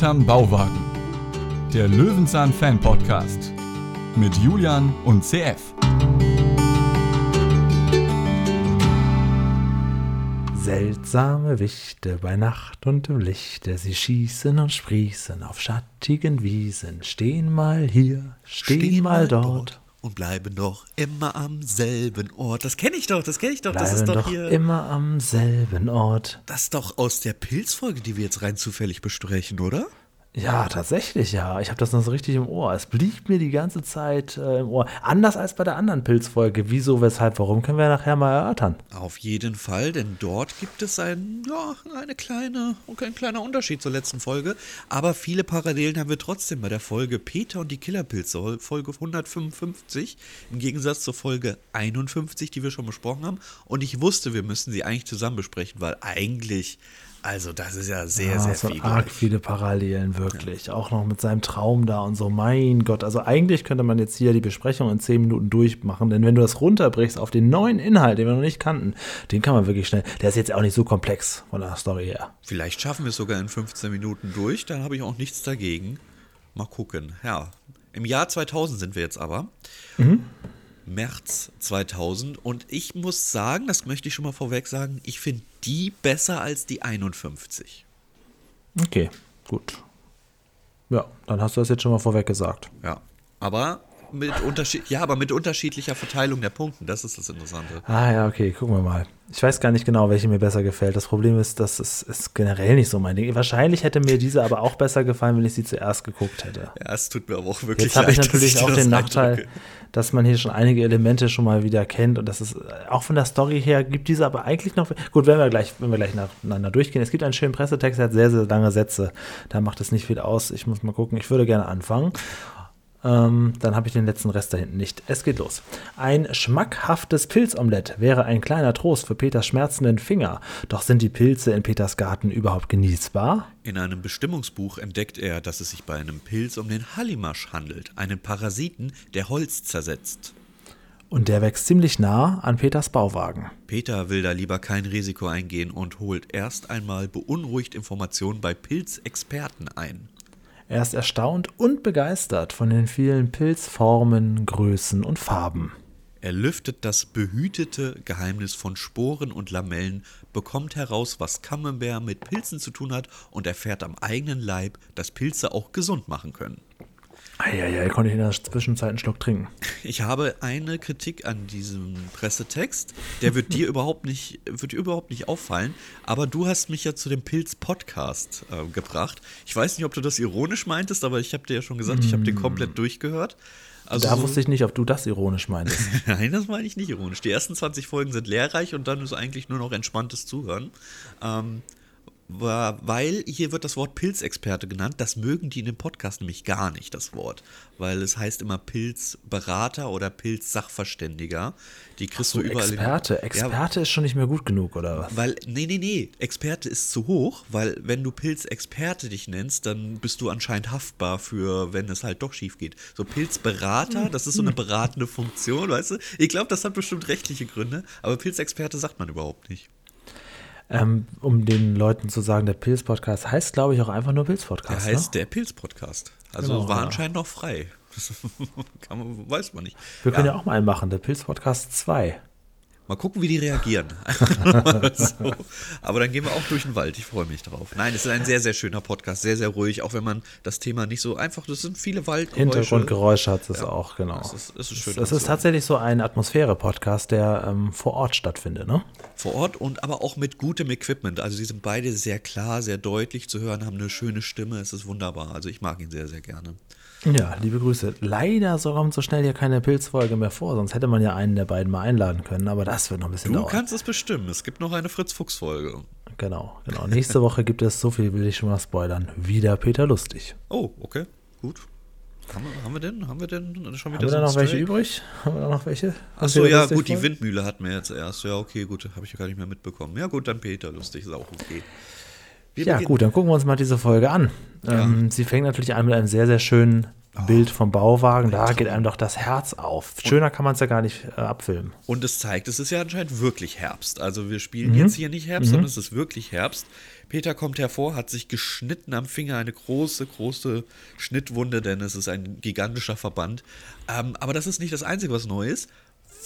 Hinterm Bauwagen. Der Löwenzahn Fan Podcast mit Julian und CF. Seltsame Wichte bei Nacht und im Lichte, sie schießen und sprießen auf schattigen Wiesen, stehen mal hier, stehen, mal dort. Und bleiben doch immer am selben Ort. Das kenne ich doch, das kenne ich doch. das Bleiben ist doch, doch hier. immer am selben Ort. das ist doch aus der Pilzfolge, die wir jetzt rein zufällig besprechen, oder? Ja, tatsächlich, ja. Ich habe das noch so richtig im Ohr. Es blieb mir die ganze Zeit äh, im Ohr. Anders als bei der anderen Pilzfolge. Wieso, weshalb, warum, können wir nachher mal erörtern. Auf jeden Fall, denn dort gibt es ein, ja, eine kleine, ein kleiner Unterschied zur letzten Folge. Aber viele Parallelen haben wir trotzdem bei der Folge Peter und die Killerpilze, Folge 155, im Gegensatz zur Folge 51, die wir schon besprochen haben. Und ich wusste, wir müssen sie eigentlich zusammen besprechen, weil eigentlich, also das ist ja sehr, Ja, sehr so viel. arg gleich. viele Parallelen, wirklich. Auch noch mit seinem Traum da und so. Mein Gott. Also eigentlich könnte man jetzt hier die Besprechung in 10 Minuten durchmachen, denn wenn du das runterbrichst auf den neuen Inhalt, den wir noch nicht kannten, den kann man wirklich schnell. Der ist jetzt auch nicht so komplex von der Story her. Vielleicht schaffen wir es sogar in 15 Minuten durch, dann habe ich auch nichts dagegen. Mal gucken. Ja, im Jahr 2000 sind wir jetzt aber. März 2000. Und ich muss sagen, das möchte ich schon mal vorweg sagen, ich finde die besser als die 51. Okay, gut. Ja, dann hast du das jetzt schon mal vorweg gesagt. Ja, aber mit, Unterschied ja, aber mit unterschiedlicher Verteilung der Punkten. Das ist das Interessante. Ah ja, okay, gucken wir mal. Ich weiß gar nicht genau, welche mir besser gefällt. Das Problem ist, dass es ist generell nicht so mein Ding. Wahrscheinlich hätte mir diese aber auch besser gefallen, wenn ich sie zuerst geguckt hätte. Ja, es tut mir aber auch wirklich Jetzt habe ich leid, natürlich dir auch den Nachteil, eindrücke. dass man hier schon einige Elemente schon mal wieder kennt und das ist auch von der Story her gibt diese aber eigentlich noch gut, wenn wir gleich, wenn wir gleich nacheinander durchgehen. Es gibt einen schönen Pressetext, der hat sehr sehr lange Sätze. Da macht es nicht viel aus. Ich muss mal gucken. Ich würde gerne anfangen. Ähm, dann habe ich den letzten Rest da hinten nicht. Es geht los. Ein schmackhaftes Pilzomelett wäre ein kleiner Trost für Peters schmerzenden Finger. Doch sind die Pilze in Peters Garten überhaupt genießbar? In einem Bestimmungsbuch entdeckt er, dass es sich bei einem Pilz um den Hallimasch handelt, einen Parasiten, der Holz zersetzt. Und der wächst ziemlich nah an Peters Bauwagen. Peter will da lieber kein Risiko eingehen und holt erst einmal beunruhigt Informationen bei Pilzexperten ein. Er ist erstaunt und begeistert von den vielen Pilzformen, Größen und Farben. Er lüftet das behütete Geheimnis von Sporen und Lamellen, bekommt heraus, was Camembert mit Pilzen zu tun hat und erfährt am eigenen Leib, dass Pilze auch gesund machen können. Eieiei, konnte ich in der Zwischenzeit einen Schluck trinken. Ich habe eine Kritik an diesem Pressetext. Der wird dir überhaupt nicht, wird dir überhaupt nicht auffallen. Aber du hast mich ja zu dem Pilz-Podcast äh, gebracht. Ich weiß nicht, ob du das ironisch meintest, aber ich habe dir ja schon gesagt, ich habe den komplett durchgehört. Also da wusste ich nicht, ob du das ironisch meintest. Nein, das meine ich nicht ironisch. Die ersten 20 Folgen sind lehrreich und dann ist eigentlich nur noch entspanntes Zuhören. Ähm, weil hier wird das Wort Pilzexperte genannt. Das mögen die in dem Podcast nämlich gar nicht, das Wort. Weil es heißt immer Pilzberater oder Pilzsachverständiger. Die kriegst So, du überall. in- Experte. Ja, Experte ist schon nicht mehr gut genug, oder was? weil, nee, nee, nee, Experte ist zu hoch, weil wenn du Pilzexperte dich nennst, dann bist du anscheinend haftbar für, wenn es halt doch schief geht. So Pilzberater, das ist so eine beratende Funktion, weißt du? Ich glaube, das hat bestimmt rechtliche Gründe, aber Pilzexperte sagt man überhaupt nicht. Ähm, um den Leuten zu sagen, der Pilz-Podcast heißt, glaube ich, auch einfach nur Der Pilz-Podcast. heißt ne? der Pilz-Podcast. Also Genau, war ja. anscheinend noch frei. Das man, weiß man nicht. Wir können ja. auch mal einen machen, der Pilz-Podcast 2. Mal gucken, wie die reagieren. so. Aber dann gehen wir auch durch den Wald. Ich freue mich drauf. Nein, es ist ein sehr, sehr schöner Podcast. Sehr, sehr ruhig. Auch wenn man das Thema nicht so einfach. Das sind viele Waldgeräusche. Hintergrundgeräusche hat es auch, genau. Es ist, es ist schön. Das ist tatsächlich so ein Atmosphäre-Podcast, der ähm, vor Ort stattfindet, ne? vor Ort und aber auch mit gutem Equipment. Also, sie sind beide sehr klar, sehr deutlich zu hören, haben eine schöne Stimme. Es ist wunderbar. Also, ich mag ihn sehr, sehr gerne. Ja, liebe Grüße. Leider so kommt so schnell hier keine Pilzfolge mehr vor, sonst hätte man ja einen der beiden mal einladen können, aber das wird noch ein bisschen Du dauern. kannst es bestimmen. Es gibt noch eine Fritz-Fuchs-Folge. Genau, genau. Nächste Woche gibt es, so viel will ich schon mal spoilern, wieder Peter Lustig. Oh, okay. Gut. Haben wir, haben wir denn? Haben wir denn schon wieder Haben wir so da ein noch welche Stray? übrig? Haben wir da noch welche? Achso, ja, gut, die? Windmühle hatten wir jetzt erst. Ja, okay, gut, habe ich gar nicht mehr mitbekommen. Ja, gut, dann Peter, lustig, ist auch okay. Wir Ja, gut, dann gucken wir uns mal diese Folge an. Ähm, sie fängt natürlich an mit einem sehr, sehr schönen Bild vom Bauwagen, da geht einem doch das Herz auf. Schöner kann man es ja gar nicht äh, abfilmen. Und es zeigt, es ist ja anscheinend wirklich Herbst. Also wir spielen jetzt hier nicht Herbst, sondern es ist wirklich Herbst. Peter kommt hervor, hat sich geschnitten am Finger, eine große, große Schnittwunde, denn es ist ein gigantischer Verband. Ähm, aber das ist nicht das Einzige, was neu ist.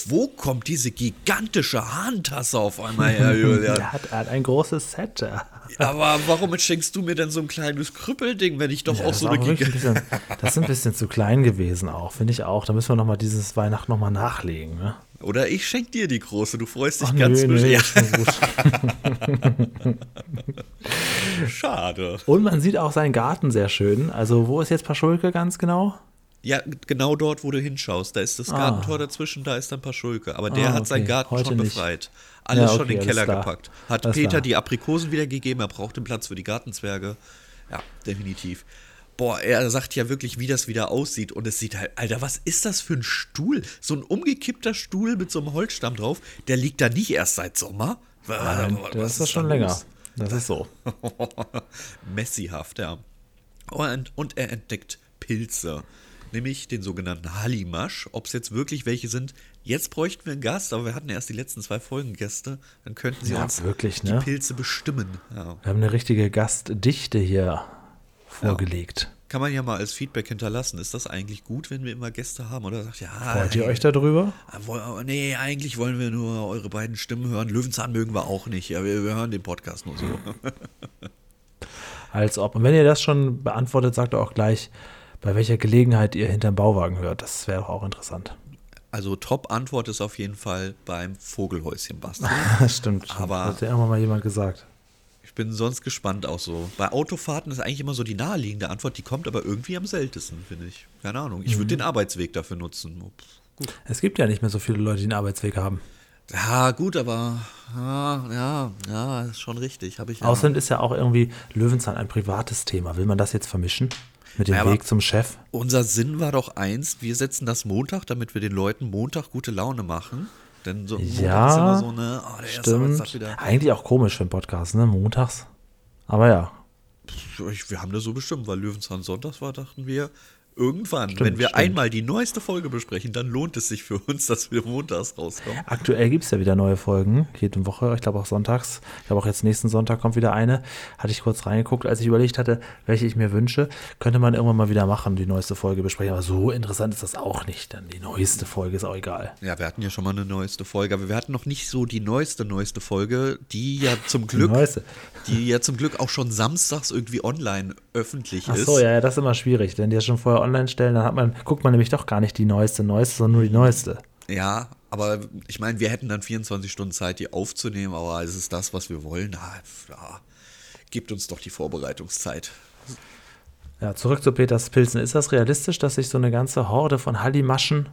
Wo kommt diese gigantische Handtasse auf einmal her, Julian? Er hat, ein großes Set. Ja. Aber warum schenkst du mir denn so ein kleines Krüppelding, wenn ich doch auch das, so eine auch gigantische... das ist ein bisschen zu klein gewesen auch, finde ich auch. Da müssen wir nochmal dieses Weihnachten nochmal nachlegen. Ne? Oder ich schenk dir die große, du freust dich Ach, ganz nö, nö. Ja, schade. Und man sieht auch seinen Garten sehr schön. Also, wo ist jetzt Paschulke ganz genau? Ja, genau dort, wo du hinschaust. Da ist das Gartentor dazwischen, da ist dann Paschulke. Aber der Ah, hat seinen okay. Garten Heute schon nicht. befreit. Alles Ja, schon okay, in den Keller klar. gepackt. Hat Alles Peter klar. die Aprikosen wiedergegeben, er braucht den Platz für die Gartenzwerge. Ja, definitiv. Boah, er sagt ja wirklich, wie das wieder aussieht. Und es sieht halt, Alter, was ist das für ein Stuhl? So ein umgekippter Stuhl mit so einem Holzstamm drauf, der liegt da nicht erst seit Sommer. Nein, Was das ist das da schon länger. los? Das ist so. Messihaft, ja. Und, und er entdeckt Pilze, nämlich den sogenannten Hallimasch. Ob es jetzt wirklich welche sind, jetzt bräuchten wir einen Gast, aber wir hatten erst die letzten zwei Folgen Gäste. Dann könnten sie Ja, uns wirklich, die ne? Pilze bestimmen. Ja. Wir haben eine richtige Gastdichte hier vorgelegt. Kann man ja mal als Feedback hinterlassen. Ist das eigentlich gut, wenn wir immer Gäste haben? Oder sagt ja, Freut ihr euch darüber? Ah, woll- Nee, eigentlich wollen wir nur eure beiden Stimmen hören. Löwenzahn mögen wir auch nicht. Ja, wir, wir hören den Podcast nur so. Als ob. Und wenn ihr das schon beantwortet, sagt auch gleich, bei welcher Gelegenheit ihr hinterm Bauwagen hört. Das wäre doch auch interessant. Also Top-Antwort ist auf jeden Fall beim Vogelhäuschen basteln. Stimmt. Aber- Hat ja irgendwann mal jemand gesagt. Ich bin sonst gespannt auch so. Bei Autofahrten ist eigentlich immer so die naheliegende Antwort, die kommt aber irgendwie am seltensten, finde ich. Keine Ahnung. Ich Mhm. würde den Arbeitsweg dafür nutzen. Ups. Es gibt ja nicht mehr so viele Leute, die einen Arbeitsweg haben. Ja, gut, aber ja, ja, ja, ist schon richtig. Habe ich ja. Außerdem ist ja auch irgendwie Löwenzahn ein privates Thema. Will man das jetzt vermischen? Mit dem Ja, Weg zum Chef? Unser Sinn war doch einst, wir setzen das Montag, damit wir den Leuten Montag gute Laune machen. Denn so Montag Ja, ist immer so eine, oh, der erste Arbeitstag Stimmt. wieder. Eigentlich auch komisch für einen Podcast, ne? Montags. Aber ja. Ich, wir haben das so bestimmt, weil Löwenzahn Sonntags war, dachten wir, irgendwann, Stimmt, wenn wir stimmt. einmal die neueste Folge besprechen, dann lohnt es sich für uns, dass wir montags rauskommen. Aktuell gibt es ja wieder neue Folgen, jede Woche, ich glaube auch sonntags. Ich glaube auch jetzt nächsten Sonntag kommt wieder eine. Hatte ich kurz reingeguckt, als ich überlegt hatte, welche ich mir wünsche. Könnte man irgendwann mal wieder machen, die neueste Folge besprechen. Aber so interessant ist das auch nicht. Dann die neueste Folge ist auch egal. Ja, wir hatten ja schon mal eine neueste Folge, aber wir hatten noch nicht so die neueste, neueste Folge, die ja zum Glück, neueste. die ja zum Glück auch schon samstags irgendwie online öffentlich Ach ist. so, ja, ja, das ist immer schwierig. Wenn die das schon vorher online stellen, dann hat man, guckt man nämlich doch gar nicht die neueste, neueste, sondern nur die neueste. Ja, aber ich meine, wir hätten dann 24 Stunden Zeit, die aufzunehmen, aber ist es das, was wir wollen? Na, ja, gibt uns doch die Vorbereitungszeit. Ja, zurück zu Peters Pilzen. Ist das realistisch, dass sich so eine ganze Horde von Hallimaschen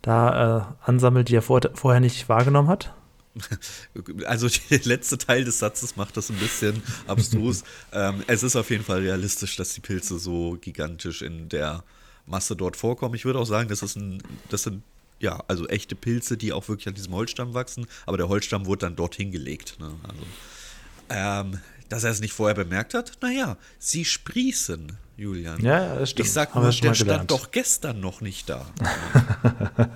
da äh, ansammelt, die er vor, vorher nicht wahrgenommen hat? Also der letzte Teil des Satzes macht das ein bisschen abstrus. ähm, es ist auf jeden Fall realistisch, dass die Pilze so gigantisch in der Masse dort vorkommen. Ich würde auch sagen, das, ist ein, das sind ja also echte Pilze, die auch wirklich an diesem Holzstamm wachsen, aber der Holzstamm wurde dann dorthin gelegt. Ne? Also, ähm, dass er es nicht vorher bemerkt hat, naja, sie sprießen, Julian. Ja, das stimmt. Ich sag mal, der stand doch gestern noch nicht da.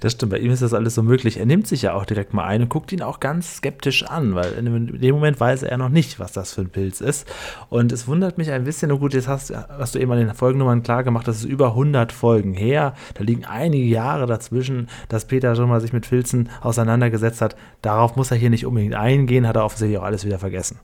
Das stimmt, bei ihm ist das alles so möglich. Er nimmt sich ja auch direkt mal ein und guckt ihn auch ganz skeptisch an, weil in dem Moment weiß er noch nicht, was das für ein Pilz ist. Und es wundert mich ein bisschen, und gut, jetzt hast, hast du eben an den Folgennummern klar gemacht, das ist über 100 Folgen her. Da liegen einige Jahre dazwischen, dass Peter schon mal sich mit Pilzen auseinandergesetzt hat. Darauf muss er hier nicht unbedingt eingehen, hat er offensichtlich auch alles wieder vergessen.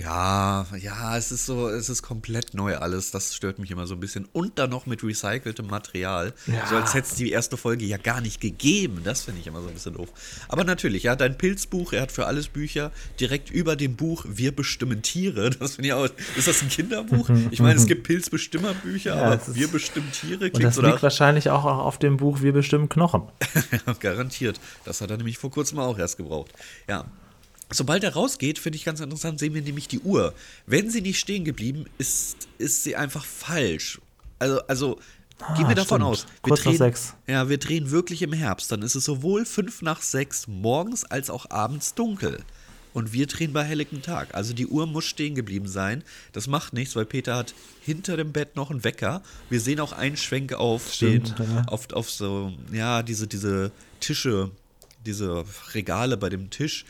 Ja, ja, es ist so, es ist komplett neu alles. Das stört mich immer so ein bisschen. Und dann noch mit recyceltem Material. Ja. So als hätte es die erste Folge ja gar nicht gegeben. Das finde ich immer so ein bisschen doof. Aber natürlich, ja, dein Pilzbuch, er hat für alles Bücher direkt über dem Buch Wir bestimmen Tiere. Das finde ich auch. Ist das ein Kinderbuch? Ich meine, es gibt Pilzbestimmerbücher, Ja, aber Wir bestimmen Tiere Und klingt das so liegt wahrscheinlich auch auf dem Buch Wir bestimmen Knochen. Ja, garantiert. Das hat er nämlich vor kurzem auch erst gebraucht. Ja. Sobald er rausgeht, finde ich ganz interessant, sehen wir nämlich die Uhr. Wenn sie nicht stehen geblieben ist, ist sie einfach falsch. Also, also gehen wir davon stimmt. aus. Wir Kurz nach drehen, sechs. Ja, wir drehen wirklich im Herbst. Dann ist es sowohl fünf nach sechs morgens als auch abends dunkel. und wir drehen bei helllichem Tag. Also die Uhr muss stehen geblieben sein. Das macht nichts, weil Peter hat hinter dem Bett noch einen Wecker. Wir sehen auch einen Schwenk auf, Stimmt, den, ja. auf, auf so, ja, diese, diese Tische, diese Regale bei dem Tisch.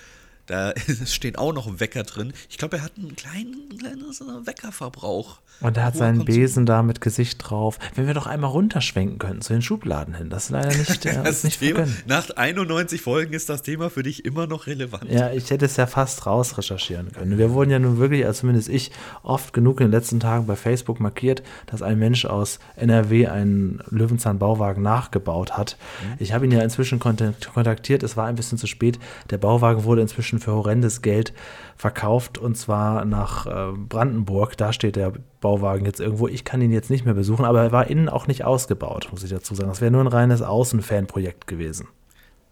Da steht auch noch ein Wecker drin. Ich glaube, er hat einen kleinen, kleinen so einen Weckerverbrauch. Und er hat seinen. Besen da mit Gesicht drauf. Wenn wir doch einmal runterschwenken könnten zu den Schubladen hin. Das ist leider nicht, äh, Das nicht Thema, vergönnt. nach 91 Folgen ist das Thema für dich immer noch relevant. Ja, ich hätte es ja fast raus recherchieren können. Wir wurden ja nun wirklich, also zumindest ich, oft genug in den letzten Tagen bei Facebook markiert, dass ein Mensch aus NRW einen Löwenzahn-Bauwagen nachgebaut hat. Ich habe ihn ja inzwischen kontakt- kontaktiert, es war ein bisschen zu spät. Der Bauwagen wurde inzwischen für horrendes Geld verkauft und zwar nach äh, Brandenburg. Da steht der Bauwagen jetzt irgendwo. Ich kann ihn jetzt nicht mehr besuchen, aber er war innen auch nicht ausgebaut, muss ich dazu sagen. Das wäre nur ein reines Außenfanprojekt gewesen.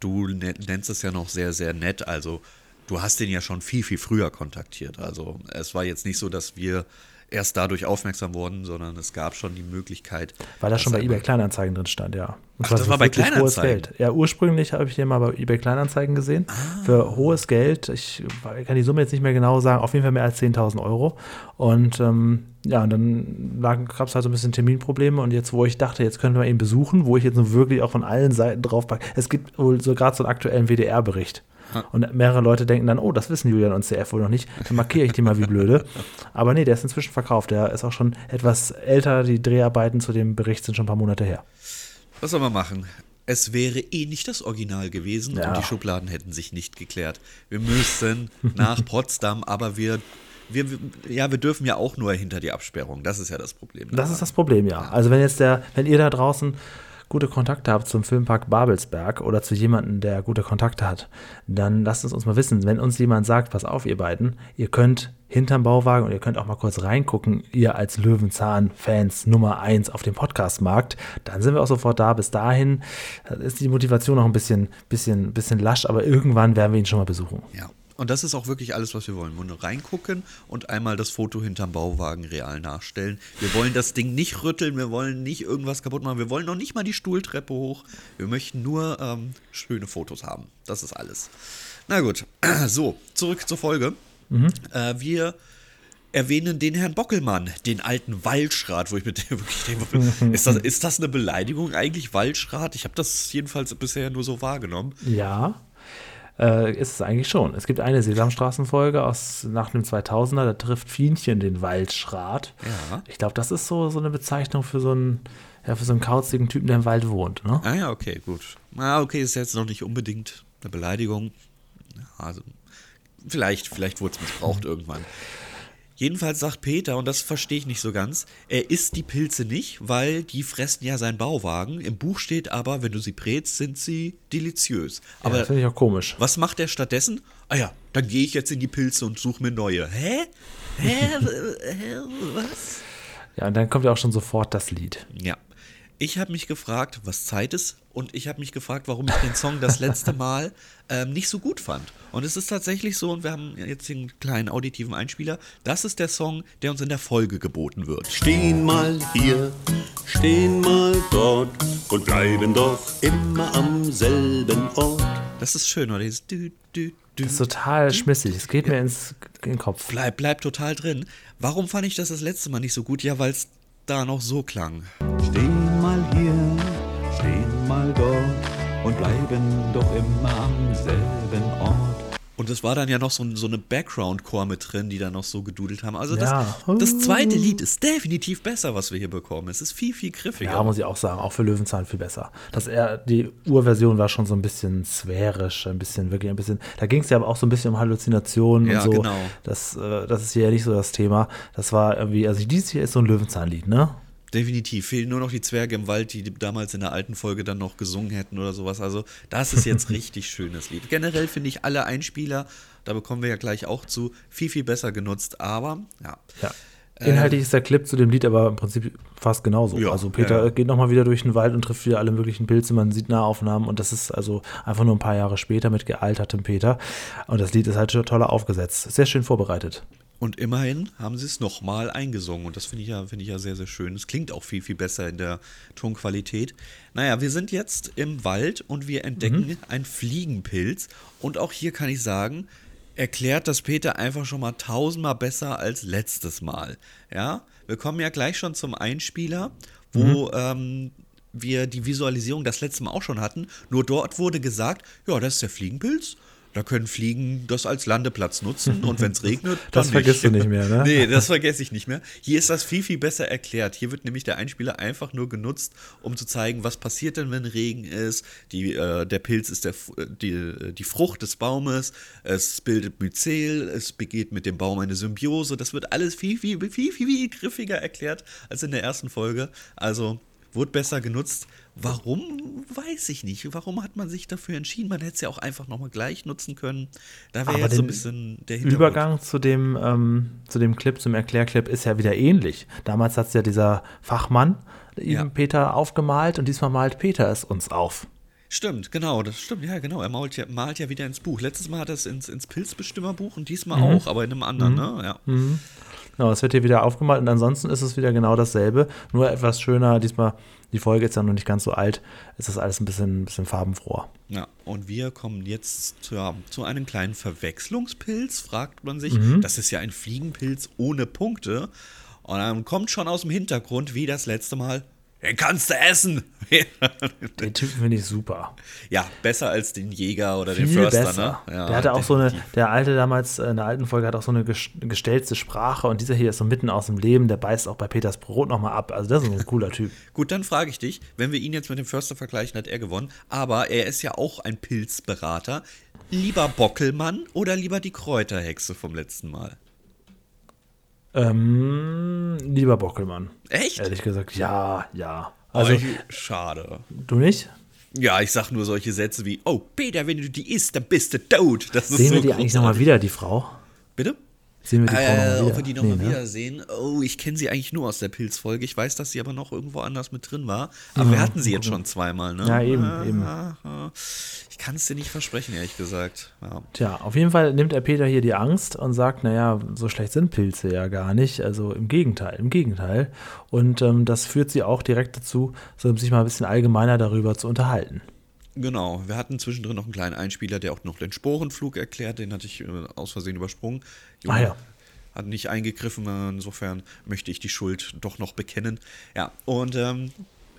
Du ne- nennst es ja noch sehr, sehr nett. Also, du hast den ja schon viel, viel früher kontaktiert. Also, es war jetzt nicht so, dass wir erst dadurch aufmerksam wurden, sondern es gab schon die Möglichkeit. Weil das schon bei eBay Kleinanzeigen drin stand, ja. Und Ach, das war bei wirklich hohes Kleinanzeigen? Geld. Ja, ursprünglich habe ich den mal bei eBay Kleinanzeigen gesehen. Ah. Für hohes Geld. Ich kann die Summe jetzt nicht mehr genau sagen. Auf jeden Fall mehr als 10.000 Euro. Und ähm, ja, und dann gab es halt so ein bisschen Terminprobleme. Und jetzt, wo ich dachte, jetzt könnte man ihn besuchen, wo ich jetzt wirklich auch von allen Seiten drauf packe. Es gibt wohl so gerade so einen aktuellen WDR-Bericht. Und mehrere Leute denken dann, oh, das wissen Julian und CF wohl noch nicht. Dann markiere ich die mal wie blöde. Aber nee, der ist inzwischen verkauft. Der ist auch schon etwas älter. Die Dreharbeiten zu dem Bericht sind schon ein paar Monate her. Was soll man machen? Es wäre eh nicht das Original gewesen Ja. und die Schubladen hätten sich nicht geklärt. Wir müssen nach Potsdam, aber wir, wir, wir- ja, wir dürfen ja auch nur hinter die Absperrung. Das ist ja das Problem. Das ist das Problem, ja. Also wenn jetzt der, wenn ihr da draußen gute Kontakte habt zum Filmpark Babelsberg oder zu jemandem, der gute Kontakte hat, dann lasst es uns mal wissen. Wenn uns jemand sagt, pass auf, ihr beiden, ihr könnt hinterm Bauwagen und ihr könnt auch mal kurz reingucken, ihr als Löwenzahn-Fans Nummer eins auf dem Podcastmarkt, dann sind wir auch sofort da. Bis dahin ist die Motivation noch ein bisschen, bisschen, bisschen lasch, aber irgendwann werden wir ihn schon mal besuchen. Ja. Und das ist auch wirklich alles, was wir wollen. Wir wollen nur reingucken und einmal das Foto hinterm Bauwagen real nachstellen. Wir wollen das Ding nicht rütteln, wir wollen nicht irgendwas kaputt machen, wir wollen noch nicht mal die Stuhltreppe hoch. Wir möchten nur ähm, schöne Fotos haben. Das ist alles. Na gut, so, zurück zur Folge. Äh, wir erwähnen den Herrn Bockelmann, den alten Waldschrat, wo ich mir wirklich denke, ist das, ist das eine Beleidigung eigentlich, Waldschrat? Ich habe das jedenfalls bisher nur so wahrgenommen. Ja, äh, ist es eigentlich schon. Es gibt eine Sesamstraßenfolge aus nach dem 2000er, da trifft Fienchen den Waldschrat. Ja. Ich glaube, das ist so, so eine Bezeichnung für so einen, ja, für so einen kauzigen Typen, der im Wald wohnt. Ne? Ah ja, okay, gut. Ah, okay, ist jetzt noch nicht unbedingt eine Beleidigung. Also, vielleicht, vielleicht wurde es missbraucht irgendwann. Jedenfalls sagt Peter, und das verstehe ich nicht so ganz, er isst die Pilze nicht, weil die fressen ja seinen Bauwagen. Im Buch steht aber, wenn du sie brätst, sind sie deliziös. Aber ja, finde ich auch komisch. was macht er stattdessen? Ah ja, dann gehe ich jetzt in die Pilze und suche mir neue. Hä? Hä? Hä? Was? Ja, und dann kommt ja auch schon sofort das Lied. Ja. Ich habe mich gefragt, was Zeit ist, und ich habe mich gefragt, warum ich den Song das letzte Mal ähm, nicht so gut fand. Und es ist tatsächlich so, und wir haben jetzt den kleinen auditiven Einspieler, das ist der Song, der uns in der Folge geboten wird. Stehen mal hier, stehen mal dort und bleiben doch immer am selben Ort. Das ist schön, oder? Dieses dü, dü, dü. Das ist total schmissig. Es geht mir ins in den Kopf. Bleib, bleib total drin. Warum fand ich das das letzte Mal nicht so gut? Ja, weil es da noch so klang. Stehen mal hier, stehen mal dort und bleiben doch immer am selben Ort. Und es war dann ja noch so, so eine Background-Chor mit drin, die da noch so gedudelt haben. Also das, Ja. das zweite Lied ist definitiv besser, was wir hier bekommen. Es ist viel, viel griffiger. Ja, muss ich auch sagen, auch für Löwenzahn viel besser. Das er, die Urversion war schon so ein bisschen sphärisch, ein bisschen, wirklich ein bisschen. Da ging es ja aber auch so ein bisschen um Halluzinationen Ja, und so. genau. Das, äh, das ist hier ja nicht so das Thema. Das war irgendwie, also dieses hier ist so ein Löwenzahnlied, ne? Definitiv. Fehlen nur noch die Zwerge im Wald, die damals in der alten Folge dann noch gesungen hätten oder sowas. Also, das ist jetzt richtig schönes Lied. Generell finde ich alle Einspieler, da bekommen wir ja gleich auch zu, viel, viel besser genutzt. Aber, ja. Ja. Inhaltlich ist der Clip zu dem Lied aber im Prinzip fast genauso. Ja, also Peter ja. geht nochmal wieder durch den Wald und trifft wieder alle möglichen Pilze. Man sieht Nahaufnahmen und das ist also einfach nur ein paar Jahre später mit gealtertem Peter. Und das Lied ist halt schon toller aufgesetzt. Sehr schön vorbereitet. Und immerhin haben sie es nochmal eingesungen. Und das finde ich, ja, finde ich ja sehr, sehr schön. Es klingt auch viel, viel besser in der Tonqualität. Naja, wir sind jetzt im Wald und wir entdecken einen Fliegenpilz. Und auch hier kann ich sagen, erklärt das Peter einfach schon mal tausendmal besser als letztes Mal. Ja, wir kommen ja gleich schon zum Einspieler, wo ähm, wir die Visualisierung das letzte Mal auch schon hatten. Nur dort wurde gesagt, ja, das ist der Fliegenpilz. Da können Fliegen das als Landeplatz nutzen und wenn es regnet, dann Das vergisst du nicht mehr, ne? Nee, das vergesse ich nicht mehr. Hier ist das viel, viel besser erklärt. Hier wird nämlich der Einspieler einfach nur genutzt, um zu zeigen, was passiert denn, wenn Regen ist. Die, äh, der Pilz ist der, äh, die, äh, die Frucht des Baumes, es bildet Myzel, es begeht mit dem Baum eine Symbiose. Das wird alles viel, viel, viel, viel, viel griffiger erklärt als in der ersten Folge. Also wurde besser genutzt. Warum, weiß ich nicht. Warum hat man sich dafür entschieden? Man hätte es ja auch einfach nochmal gleich nutzen können. Da wäre jetzt so ein bisschen der Hintergrund. Übergang zu dem, ähm, zu dem Clip, zum Erklärclip ist ja wieder ähnlich. Damals hat es ja dieser Fachmann ihm Ja. Peter aufgemalt und diesmal malt Peter es uns auf. Stimmt, genau, das stimmt, ja, genau. Er malt ja, malt ja wieder ins Buch. Letztes Mal hat er es ins, ins Pilzbestimmerbuch und Mhm. diesmal auch, aber in einem anderen, ne? Ja. Genau, es wird hier wieder aufgemalt und ansonsten ist es wieder genau dasselbe, nur etwas schöner. Diesmal, die Folge ist ja noch nicht ganz so alt, ist das alles ein bisschen, bisschen farbenfroher. ja. Und wir kommen jetzt zu, ja, zu einem kleinen Verwechslungspilz, fragt man sich. Mhm. Das ist ja ein Fliegenpilz ohne Punkte. Und dann kommt schon aus dem Hintergrund, wie das letzte Mal, den kannst du essen. Den Typen finde ich super. ja, besser als den Jäger oder den Viel Förster, besser. ne? Ja, der hatte auch so eine, definitiv. der alte damals äh, in der alten Folge hat auch so eine ges- gestellte Sprache und dieser hier ist so mitten aus dem Leben, der beißt auch bei Peters Brot nochmal ab. Also das ist ein cooler Typ. Gut, dann frage ich dich, wenn wir ihn jetzt mit dem Förster vergleichen, hat er gewonnen. Aber er ist ja auch ein Pilzberater. Lieber Bockelmann oder lieber die Kräuterhexe vom letzten Mal? Ähm, lieber Bockelmann. Echt? Ehrlich gesagt, ja, ja. Also, Also, schade. du nicht? Ja, ich sag nur solche Sätze wie, oh, Peter, wenn du die isst, dann bist du tot. Das Sehen so wir die eigentlich nochmal großartig. wieder, die Frau? Bitte? Sehen wir die Frau Äh, nochmal wieder? ob wir die nochmal Nee, ne? wiedersehen? Oh, ich kenne sie eigentlich nur aus der Pilzfolge. Ich weiß, dass sie aber noch irgendwo anders mit drin war. Aber wir hatten sie jetzt schon zweimal, ne? Ja, eben, Ah, eben. Ich kann es dir nicht versprechen, ehrlich gesagt. Ja. Tja, auf jeden Fall nimmt er Peter hier die Angst und sagt, naja, so schlecht sind Pilze ja gar nicht. Also im Gegenteil, im Gegenteil. Und ähm, das führt sie auch direkt dazu, sich mal ein bisschen allgemeiner darüber zu unterhalten. Genau, wir hatten zwischendrin noch einen kleinen Einspieler, der auch noch den Sporenflug erklärt, den hatte ich äh, aus Versehen übersprungen. Ah ja. Hat nicht eingegriffen, insofern möchte ich die Schuld doch noch bekennen. Ja, und ähm,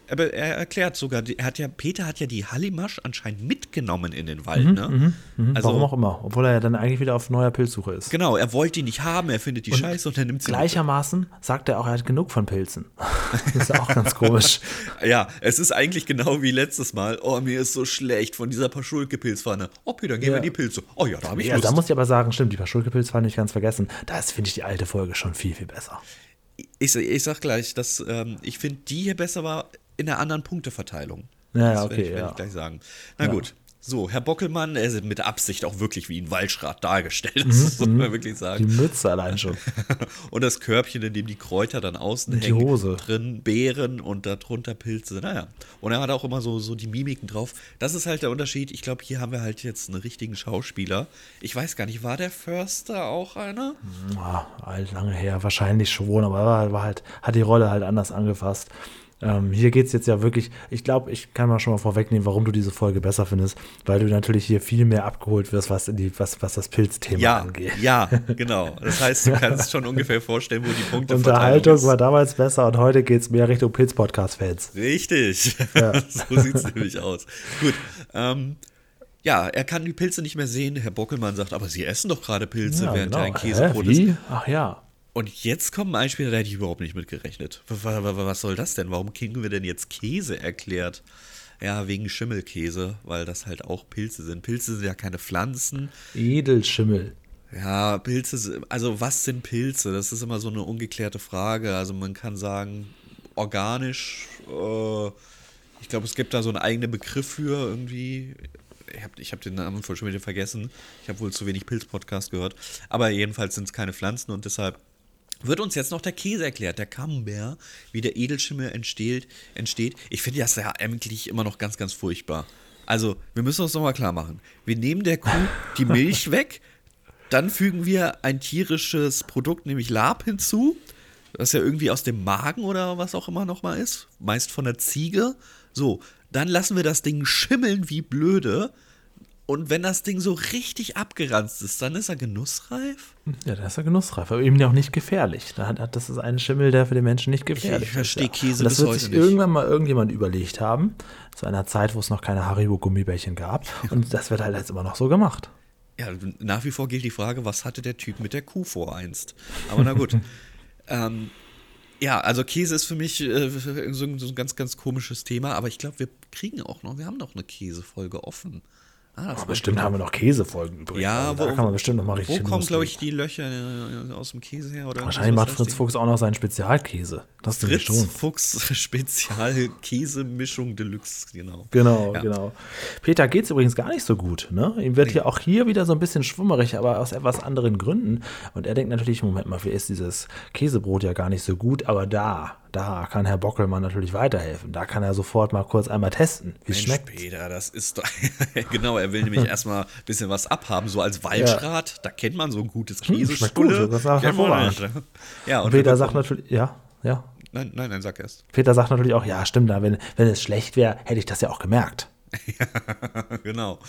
aber er erklärt sogar, er hat ja, Peter hat ja die Hallimasch anscheinend mitgenommen in den Wald, ne? Also, Warum auch immer. Obwohl er ja dann eigentlich wieder auf neuer Pilzsuche ist. Genau, er wollte die nicht haben, er findet die scheiße und er nimmt sie mit. Gleichermaßen sagt er auch, er hat genug von Pilzen. das ist auch ganz komisch. Ja, es ist eigentlich genau wie letztes Mal. Oh, mir ist so schlecht von dieser Paschulke-Pilzpfanne. Oh, Peter, gehen Ja. wir die Pilze. Oh ja, da habe ich Ja, Lust. da muss ich aber sagen, stimmt, die Paschulke-Pilzpfanne nicht ganz vergessen. Da finde ich, die alte Folge schon viel, viel besser. Ich, ich sag gleich, dass ähm, ich finde, die hier besser war in der anderen Punkteverteilung. Ja, das okay, werde ich, werd ja. ich gleich sagen. Na Ja. gut. So, Herr Bockelmann, er ist mit Absicht auch wirklich wie ein Waldschrat dargestellt, das muss man wirklich Die sagen. Mütze allein schon. Und das Körbchen, in dem die Kräuter dann außen die hängen, Hose. drin Beeren und darunter Pilze, naja. Und er hat auch immer so, so die Mimiken drauf. Das ist halt der Unterschied. Ich glaube, hier haben wir halt jetzt einen richtigen Schauspieler. Ich weiß gar nicht, war der Förster auch einer? Ah, alt, lange her, wahrscheinlich schon, aber war, war halt, hat die Rolle halt anders angefasst. Ähm, hier geht es jetzt ja wirklich, ich glaube, ich kann mal schon mal vorwegnehmen, warum du diese Folge besser findest, weil du natürlich hier viel mehr abgeholt wirst, was, die, was, was das Pilzthema Ja, angeht. ja, genau. Das heißt, du kannst schon ungefähr vorstellen, wo die Punkte Unterhaltung war damals besser und heute geht es mehr Richtung Pilz-Podcast-Fans. Richtig. Ja. so sieht es nämlich aus. Gut. Ähm, ja, er kann die Pilze nicht mehr sehen. Herr Bockelmann sagt, aber Sie essen doch gerade Pilze, Ja, während genau. er ein Hä, Käsebrot ist. Ach ja. Und jetzt kommt ein Einspieler, da hätte ich überhaupt nicht mit gerechnet. W- w- w- Was soll das denn? Warum kriegen wir denn jetzt Käse erklärt? Ja, wegen Schimmelkäse, weil das halt auch Pilze sind. Pilze sind ja keine Pflanzen. Edelschimmel. Ja, Pilze, also was sind Pilze? Das ist immer so eine ungeklärte Frage. Also man kann sagen, organisch, äh, ich glaube, es gibt da so einen eigenen Begriff für irgendwie. Ich habe ich hab den Namen voll schon wieder vergessen. Ich habe wohl zu wenig Pilz-Podcast gehört. Aber jedenfalls sind es keine Pflanzen und deshalb wird uns jetzt noch der Käse erklärt, der Camembert, wie der Edelschimmel entsteht. entsteht. Ich finde das ja eigentlich immer noch ganz, ganz furchtbar. Also, wir müssen uns nochmal klar machen. Wir nehmen der Kuh die Milch weg, dann fügen wir ein tierisches Produkt, nämlich Lab, hinzu, das ja irgendwie aus dem Magen oder was auch immer nochmal ist, meist von der Ziege. So, dann lassen wir das Ding schimmeln wie blöde Und wenn das Ding so richtig abgeranzt ist, dann ist er genussreif? Ja, da ist er genussreif, aber eben auch nicht gefährlich. Da hat, das ist ein Schimmel, der für den Menschen nicht gefährlich Ich verstehe ist. Käse Und das wird sich nicht. irgendwann mal irgendjemand überlegt haben, zu einer Zeit, wo es noch keine Haribo-Gummibärchen gab. Und das wird halt jetzt immer noch so gemacht. Ja, nach wie vor gilt die Frage, was hatte der Typ mit der Kuh vor einst? Aber na gut. ähm, ja, also Käse ist für mich äh, so, ein- so ein ganz, ganz komisches Thema, aber ich glaube, wir kriegen auch noch, wir haben noch eine Käsefolge offen. Ah, das Aber bestimmt haben wir noch Käsefolgen übrig. Ja, also da kann man bestimmt noch mal richtig Wo kommen, glaube ich, die Löcher äh, aus dem Käse her? Oder Wahrscheinlich macht Fritz? Fuchs auch noch seinen Spezialkäse. Das Fritz schon. Fuchs Spezial Käsemischung Deluxe, genau. Genau, Ja. genau. Peter geht es übrigens gar nicht so gut. Ne? Ihm wird hier auch hier wieder so ein bisschen schwummerig, aber aus etwas anderen Gründen. Und er denkt natürlich, Moment mal, für ist dieses Käsebrot ja gar nicht so gut, aber da, da kann Herr Bockelmann natürlich weiterhelfen. Da kann er sofort mal kurz einmal testen, wie es schmeckt. Peter, das ist doch. genau, er will nämlich erstmal ein bisschen was abhaben. So als Waldschrat, da kennt man so ein gutes Hm, Käsestulle. gut, das ist. Ja, und Peter sagt natürlich, ja, ja. Nein, nein, nein, sag erst. Peter sagt natürlich auch, ja, stimmt, wenn, wenn es schlecht wäre, hätte ich das ja auch gemerkt. genau.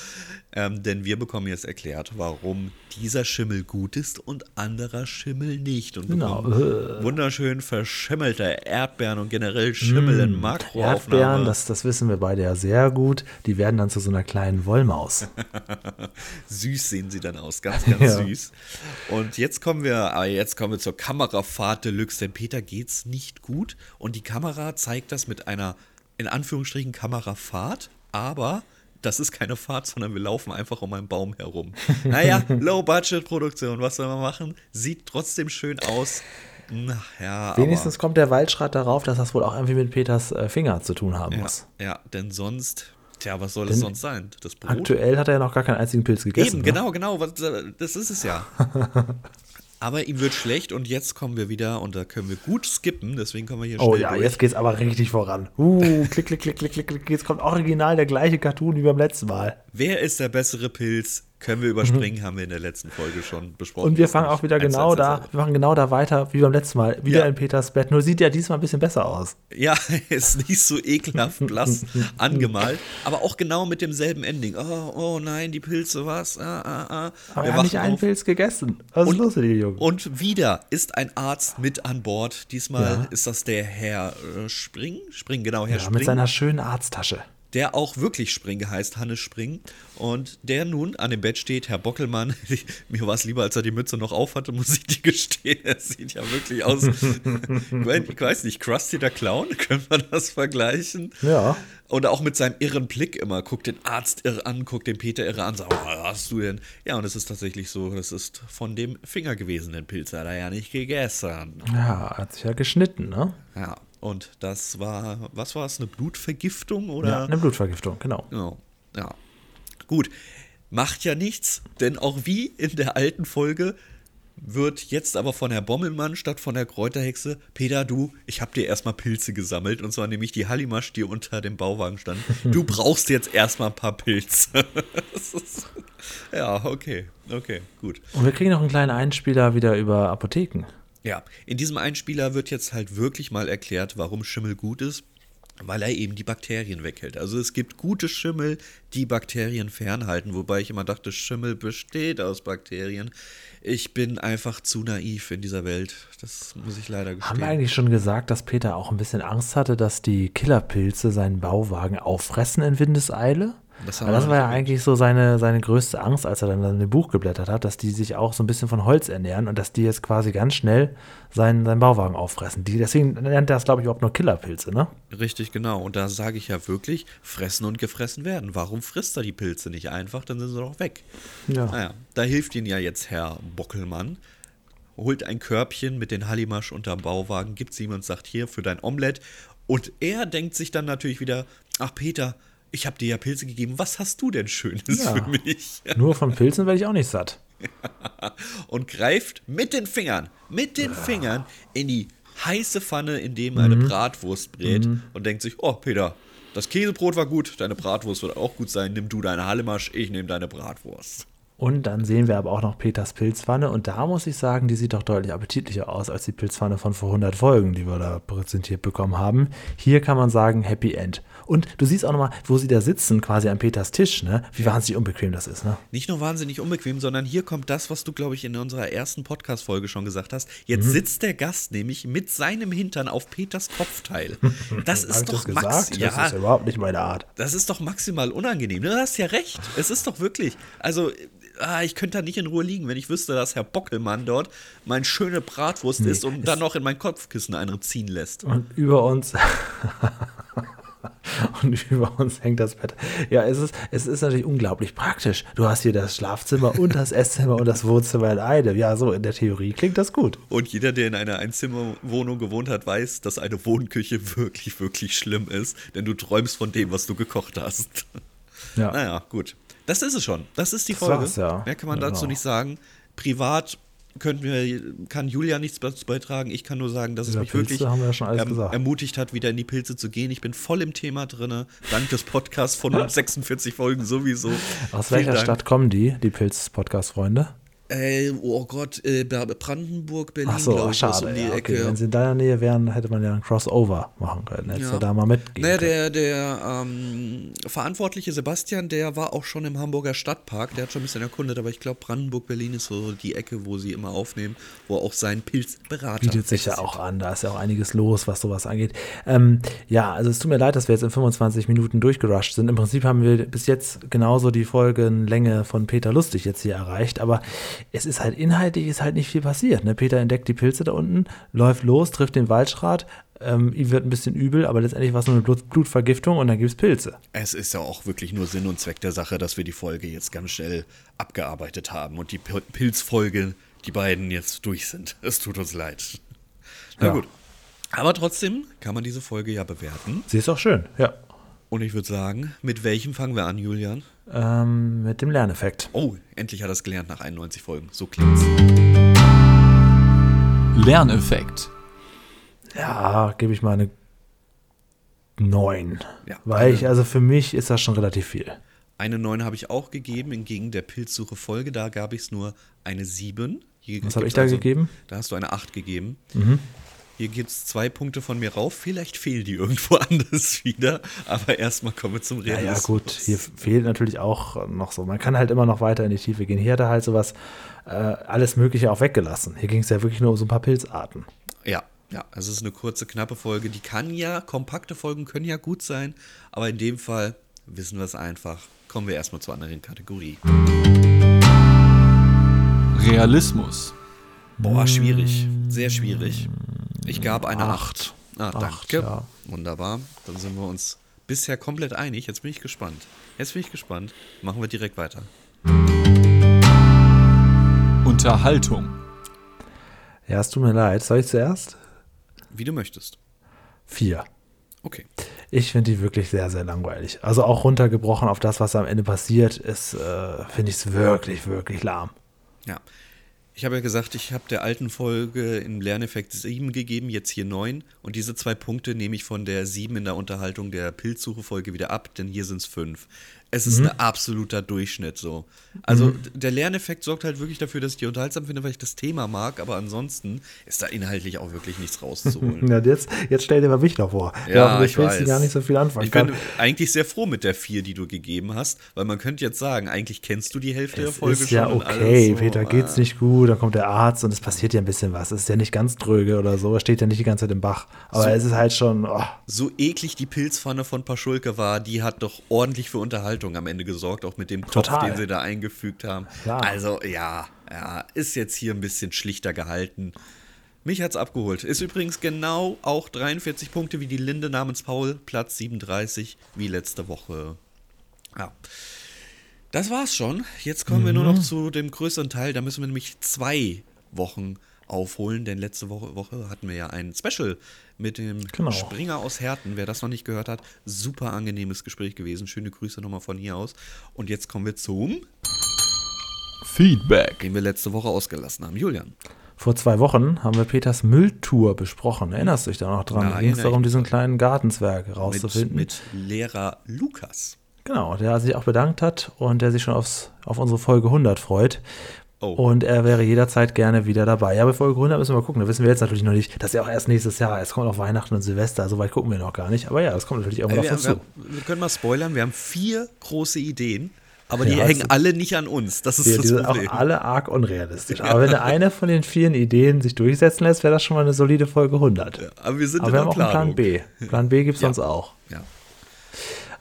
Ähm, denn wir bekommen jetzt erklärt, warum dieser Schimmel gut ist und anderer Schimmel nicht. Und Genau. bekommen wunderschön verschimmelte Erdbeeren und generell Schimmel in Makroaufnahme. Erdbeeren, das, das wissen wir beide ja sehr gut, die werden dann zu so einer kleinen Wollmaus. Süß sehen sie dann aus, ganz, ganz Ja. süß. Und jetzt kommen wir, aber jetzt kommen wir zur Kamerafahrt Deluxe, denn Peter geht's nicht gut und die Kamera zeigt das mit einer, in Anführungsstrichen, Kamerafahrt, aber das ist keine Fahrt, sondern wir laufen einfach um einen Baum herum. Naja, Low-Budget-Produktion, was soll man machen? Sieht trotzdem schön aus. Ja, Wenigstens kommt der Waldschrat darauf, dass das wohl auch irgendwie mit Peters äh, Finger zu tun haben aber, muss. ja, ja, denn sonst, tja, was soll es sonst sein? Das Brot? Aktuell hat er ja noch gar keinen einzigen Pilz gegessen. Eben, ne? genau, genau, was, das ist es ja. Aber ihm wird schlecht und jetzt kommen wir wieder und da können wir gut skippen, deswegen kommen wir hier Oh ja, durch. jetzt geht's aber richtig voran. Uh, klick, klick, klick, klick, klick, klick. Jetzt kommt original der gleiche Cartoon wie beim letzten Mal. Wer ist der bessere Pilz? Können wir überspringen, haben wir in der letzten Folge schon besprochen. Mhm. Und wir fangen auch wieder genau da, wir machen genau da weiter wie beim letzten Mal. Wieder Ja. in Peters Bett. Nur sieht ja diesmal ein bisschen besser aus. Ja, ist nicht so ekelhaft blass angemalt, aber auch genau mit demselben Ending. Oh, oh nein, die Pilze, was? Ah, ah, ah. Aber Wir hat nicht einen auf. Pilz gegessen. Was ist los mit dir, Junge? Und wieder ist ein Arzt mit an Bord. Diesmal Ja. ist das der Herr äh, Spring. Spring, genau, Herr Ja, Spring. mit seiner schönen Arzttasche. Der auch wirklich Spring heißt, Hannes Spring. Und der nun an dem Bett steht, Herr Bockelmann. Mir war es lieber, als er die Mütze noch auf hatte, muss ich dir gestehen. Er sieht ja wirklich aus. ich weiß nicht, Krusty der Clown, können wir das vergleichen? Ja. Und auch mit seinem irren Blick immer, guckt den Arzt irre an, guckt den Peter irre an, sagt, was hast du denn? Ja, und es ist tatsächlich so, das ist von dem Finger gewesen, den Pilz hat er ja nicht gegessen. Ja, hat sich ja geschnitten, ne? Ja, und das war, was war es, eine Blutvergiftung oder? Ja, eine Blutvergiftung, genau. Ja, ja. Gut. Macht ja nichts, denn auch wie in der alten Folge wird jetzt aber von Herr Bommelmann statt von der Kräuterhexe, Peter, du, ich hab dir erstmal Pilze gesammelt, und zwar nämlich die Hallimasch, die unter dem Bauwagen stand. Du brauchst jetzt erstmal ein paar Pilze. Ist- ja, okay, okay, gut. Und wir kriegen noch einen kleinen Einspieler wieder über Apotheken. Ja, in diesem Einspieler wird jetzt halt wirklich mal erklärt, warum Schimmel gut ist, weil er eben die Bakterien weghält. Also es gibt gute Schimmel, die Bakterien fernhalten, wobei ich immer dachte, Schimmel besteht aus Bakterien. Ich bin einfach zu naiv in dieser Welt. Das muss ich leider Haben wir gestehen. eigentlich schon gesagt, dass Peter auch ein bisschen Angst hatte, dass die Killerpilze seinen Bauwagen auffressen in Windeseile? Das das war ja eigentlich so seine, seine größte Angst, als er dann in dem Buch geblättert hat, dass die sich auch so ein bisschen von Holz ernähren und dass die jetzt quasi ganz schnell seinen, seinen Bauwagen auffressen. Die, deswegen nennt er das, glaube ich, überhaupt nur Killerpilze, ne? Richtig, genau. Und da sage ich ja wirklich, fressen und gefressen werden. Warum frisst er die Pilze nicht einfach? Dann sind sie doch weg. Ja. Naja, da hilft Ihnen ja jetzt Herr Bockelmann. Holt ein Körbchen mit den Hallimasch unterm Bauwagen, gibt es ihm und sagt, hier für dein Omelett. Und er denkt sich dann natürlich wieder, ach Peter, ich habe dir ja Pilze gegeben, was hast du denn Schönes Ja. für mich? Nur von Pilzen werde ich auch nicht satt. und greift mit den Fingern, mit den Fingern in die heiße Pfanne, in dem eine Bratwurst brät und denkt sich, oh Peter, das Käsebrot war gut, deine Bratwurst wird auch gut sein, nimm du deine Hallimasch, ich nehme deine Bratwurst. Und dann sehen wir aber auch noch Peters Pilzpfanne. Und da muss ich sagen, die sieht doch deutlich appetitlicher aus als die Pilzpfanne von vor 100 Folgen, die wir da präsentiert bekommen haben. Hier kann man sagen Happy End. Und du siehst auch nochmal, wo sie da sitzen, quasi an Peters Tisch, ne? wie wahnsinnig unbequem das ist. Ne? Nicht nur wahnsinnig unbequem, sondern hier kommt das, was du, glaube ich, in unserer ersten Podcast-Folge schon gesagt hast. Jetzt sitzt der Gast nämlich mit seinem Hintern auf Peters Kopfteil. Das ist doch das gesagt? max Das ja, ist überhaupt nicht meine Art. das ist doch maximal unangenehm. Du hast ja recht. Es ist doch wirklich. Also, ah, ich könnte da nicht in Ruhe liegen, wenn ich wüsste, dass Herr Bockelmann dort mein schöne Bratwurst isst und dann noch in mein Kopfkissen einen ziehen lässt. Und über uns. und über uns hängt das Bett. Ja, es ist, es ist natürlich unglaublich praktisch. Du hast hier das Schlafzimmer und das Esszimmer und das Wohnzimmer in einem. Ja, so in der Theorie klingt das gut. Und jeder, der in einer Einzimmerwohnung gewohnt hat, weiß, dass eine Wohnküche wirklich, wirklich schlimm ist, denn du träumst von dem, was du gekocht hast. Ja. Naja, gut. Das ist es schon. Das ist die Das Folge. ja. Mehr kann man Ja, dazu genau. nicht sagen. Privat könnten wir, kann Julia nichts dazu beitragen. Ich kann nur sagen, dass es Über mich Pilze wirklich wir ja gesagt. ermutigt hat, wieder in die Pilze zu gehen. Ich bin voll im Thema drin. Dank des Podcasts von 46 Folgen sowieso. Aus Vielen welcher Dank. Stadt kommen die, die Pilz-Podcast-Freunde? Äh, oh Gott, äh, Brandenburg, Berlin, Ach so, glaube ich, schade. um die ja, okay. Ecke. Wenn sie in deiner Nähe wären, hätte man ja ein Crossover machen können. Hättest Ja. du da mal mitgehen Naja, können. der, der ähm, verantwortliche Sebastian, der war auch schon im Hamburger Stadtpark, der hat schon ein bisschen erkundet, aber ich glaube, Brandenburg, Berlin ist so die Ecke, wo sie immer aufnehmen, wo auch sein Pilzberater bietet sich ja auch an. Da ist ja auch einiges los, was sowas angeht. Ähm, ja, also es tut mir leid, dass wir jetzt in 25 Minuten durchgerusht sind. Im Prinzip haben wir bis jetzt genauso die Folgenlänge von Peter Lustig jetzt hier erreicht, aber es ist halt inhaltlich ist halt nicht viel passiert. Ne? Peter entdeckt die Pilze da unten, läuft los, trifft den Waldschrat, ähm, ihm wird ein bisschen übel, aber letztendlich war es nur eine Blut Blutvergiftung und dann gibt es Pilze. Es ist ja auch wirklich nur Sinn und Zweck der Sache, dass wir die Folge jetzt ganz schnell abgearbeitet haben und die Pil- Pilzfolge, die beiden jetzt durch sind. Es tut uns leid. Na Ja. gut. Aber trotzdem kann man diese Folge ja bewerten. Sie ist auch schön, ja. Und ich würde sagen, mit welchem fangen wir an, Julian? Ähm, mit dem Lerneffekt. Oh, endlich hat er es gelernt nach 91 Folgen. So klingt's. Lerneffekt. Ja, gebe ich mal eine 9. Ja, Weil eine- ich, also für mich ist das schon relativ viel. Eine 9 habe ich auch gegeben, hingegen der Pilzsuche-Folge, da gab ich es nur eine 7. Hier Was habe ich da gegeben? Mhm. Da hast du eine 8 gegeben. Hier gibt es zwei Punkte von mir rauf. Vielleicht fehlen die irgendwo anders wieder. Aber erstmal kommen wir zum Ja, Realismus. ja, gut, hier fehlt natürlich auch noch so. Man kann halt immer noch weiter in die Tiefe gehen. Hier hat er halt sowas, äh, alles Mögliche auch weggelassen. Hier ging es ja wirklich nur um so ein paar Pilzarten. Ja, ja, also es ist eine kurze, knappe Folge. Die kann ja, kompakte Folgen können ja gut sein. Aber in dem Fall wissen wir es einfach. Kommen wir erstmal zur anderen Kategorie. Realismus. Boah, schwierig. Sehr schwierig. Ich gab eine Acht. 8. Ah, Acht, danke. ja. Wunderbar. Dann sind wir uns bisher komplett einig. Jetzt bin ich gespannt. Jetzt bin ich gespannt. Machen wir direkt weiter. Unterhaltung. Ja, es tut mir leid. Soll ich zuerst? Wie du möchtest. Vier. Okay. Ich finde die wirklich sehr, sehr langweilig. Also auch runtergebrochen auf das, was am Ende passiert, ist, äh, finde ich es wirklich, wirklich lahm. Ja. Ich habe ja gesagt, ich habe der alten Folge im Lerneffekt 7 gegeben, jetzt hier 9. Und diese zwei Punkte nehme ich von der 7 in der Unterhaltung der Pilzsuche-Folge wieder ab, denn hier sind es 5. Es ist ein absoluter Durchschnitt so. Also d- der Lerneffekt sorgt halt wirklich dafür, dass ich die unterhaltsam finde, weil ich das Thema mag, aber ansonsten ist da inhaltlich auch wirklich nichts rauszuholen. Ja, jetzt, jetzt stell dir mal mich noch vor. Ja, mit ich weiß. gar nicht so viel anfangen Ich bin kann. eigentlich sehr froh mit der 4, die du gegeben hast, weil man könnte jetzt sagen, eigentlich kennst du die Hälfte der Es Folge ist ja schon. und okay, so, Peter geht's nicht gut, dann kommt der Arzt und es passiert ja ein bisschen was. Es ist ja nicht ganz dröge oder so, er steht ja nicht die ganze Zeit im Bach. Aber So. es ist halt schon, oh, so eklig die Pilzpfanne von Paschulke war, die hat doch ordentlich für Unterhaltung am Ende gesorgt, auch mit dem Kopf, Total. den sie da eingefügt haben. Klar. Also ja, ja, ist jetzt hier ein bisschen schlichter gehalten. Mich hat's abgeholt. Ist übrigens genau auch 43 Punkte wie die Linde namens Paul, Platz 37, wie letzte Woche. Ja. Das war's schon. Jetzt kommen wir nur Mhm. noch zu dem größeren Teil. Da müssen wir nämlich zwei Wochen aufholen, denn letzte Woche, Woche hatten wir ja ein Special mit dem Genau. Springer aus Herten. Wer das noch nicht gehört hat, super angenehmes Gespräch gewesen. Schöne Grüße nochmal von hier aus. Und jetzt kommen wir zum, Feedback. den wir letzte Woche ausgelassen haben. Julian. vor zwei Wochen haben wir Peters Mülltour besprochen. Erinnerst du dich da noch dran? Da ging es darum, diesen kleinen Gartenzwerg Mit, rauszufinden. mit Lehrer Lukas. Genau, der sich auch bedankt hat und der sich schon aufs, auf unsere Folge 100 freut. Oh. Und er wäre jederzeit gerne wieder dabei. Ja, bei Folge 100 müssen wir mal gucken. Da wissen wir jetzt natürlich noch nicht, dass er auch erst nächstes Jahr, es kommt auch Weihnachten und Silvester, so weit gucken wir noch gar nicht. Aber ja, das kommt natürlich irgendwann wir, auf uns haben, zu. wir, wir können mal spoilern, wir haben vier große Ideen, aber Ja, die das hängen ist- alle nicht an uns. Das ist Die, das die sind auch alle arg unrealistisch. Aber wenn eine von den vielen Ideen sich durchsetzen lässt, wäre das schon mal eine solide Folge 100. aber wir sind Aber in wir haben auch einen. Plan B. Plan B gibt es Ja. sonst auch. Ja.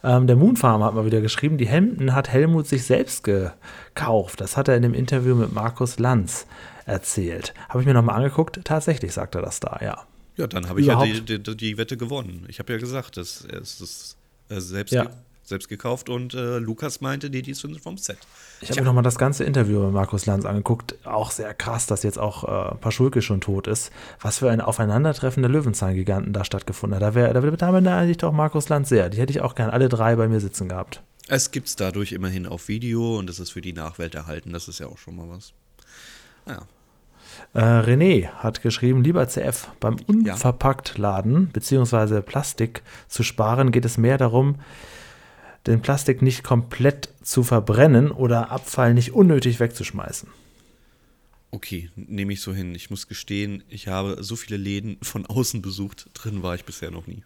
Ähm, der Moonfarmer hat mal wieder geschrieben, die Hemden hat Helmut sich selbst gekauft. Das hat er in dem Interview mit Markus Lanz erzählt. Habe ich mir nochmal angeguckt. Tatsächlich sagt er das da, ja. Ja, dann habe ich ja die, die, die Wette gewonnen. Ich habe ja gesagt, dass er es ist äh, selbst, Ja. Selbst gekauft und äh, Lukas meinte, nee, die sind vom Set. Ich habe mir nochmal das ganze Interview mit Markus Lanz angeguckt. Auch sehr krass, dass jetzt auch äh, Paschulke schon tot ist. Was für ein Aufeinandertreffen der Löwenzahngiganten da stattgefunden hat. Da, wär, da, da beneide ich doch Markus Lanz sehr. Die hätte ich auch gern alle drei bei mir sitzen gehabt. Es gibt es dadurch immerhin auf Video und es ist für die Nachwelt erhalten. Das ist ja auch schon mal was. Ja. Äh, René hat geschrieben, lieber CF, beim Unverpackt-Laden bzw. Plastik zu sparen geht es mehr darum, den Plastik nicht komplett zu verbrennen oder Abfall nicht unnötig wegzuschmeißen. Okay, nehme ich so hin. Ich muss gestehen, ich habe so viele Läden von außen besucht. Drin war ich bisher noch nie.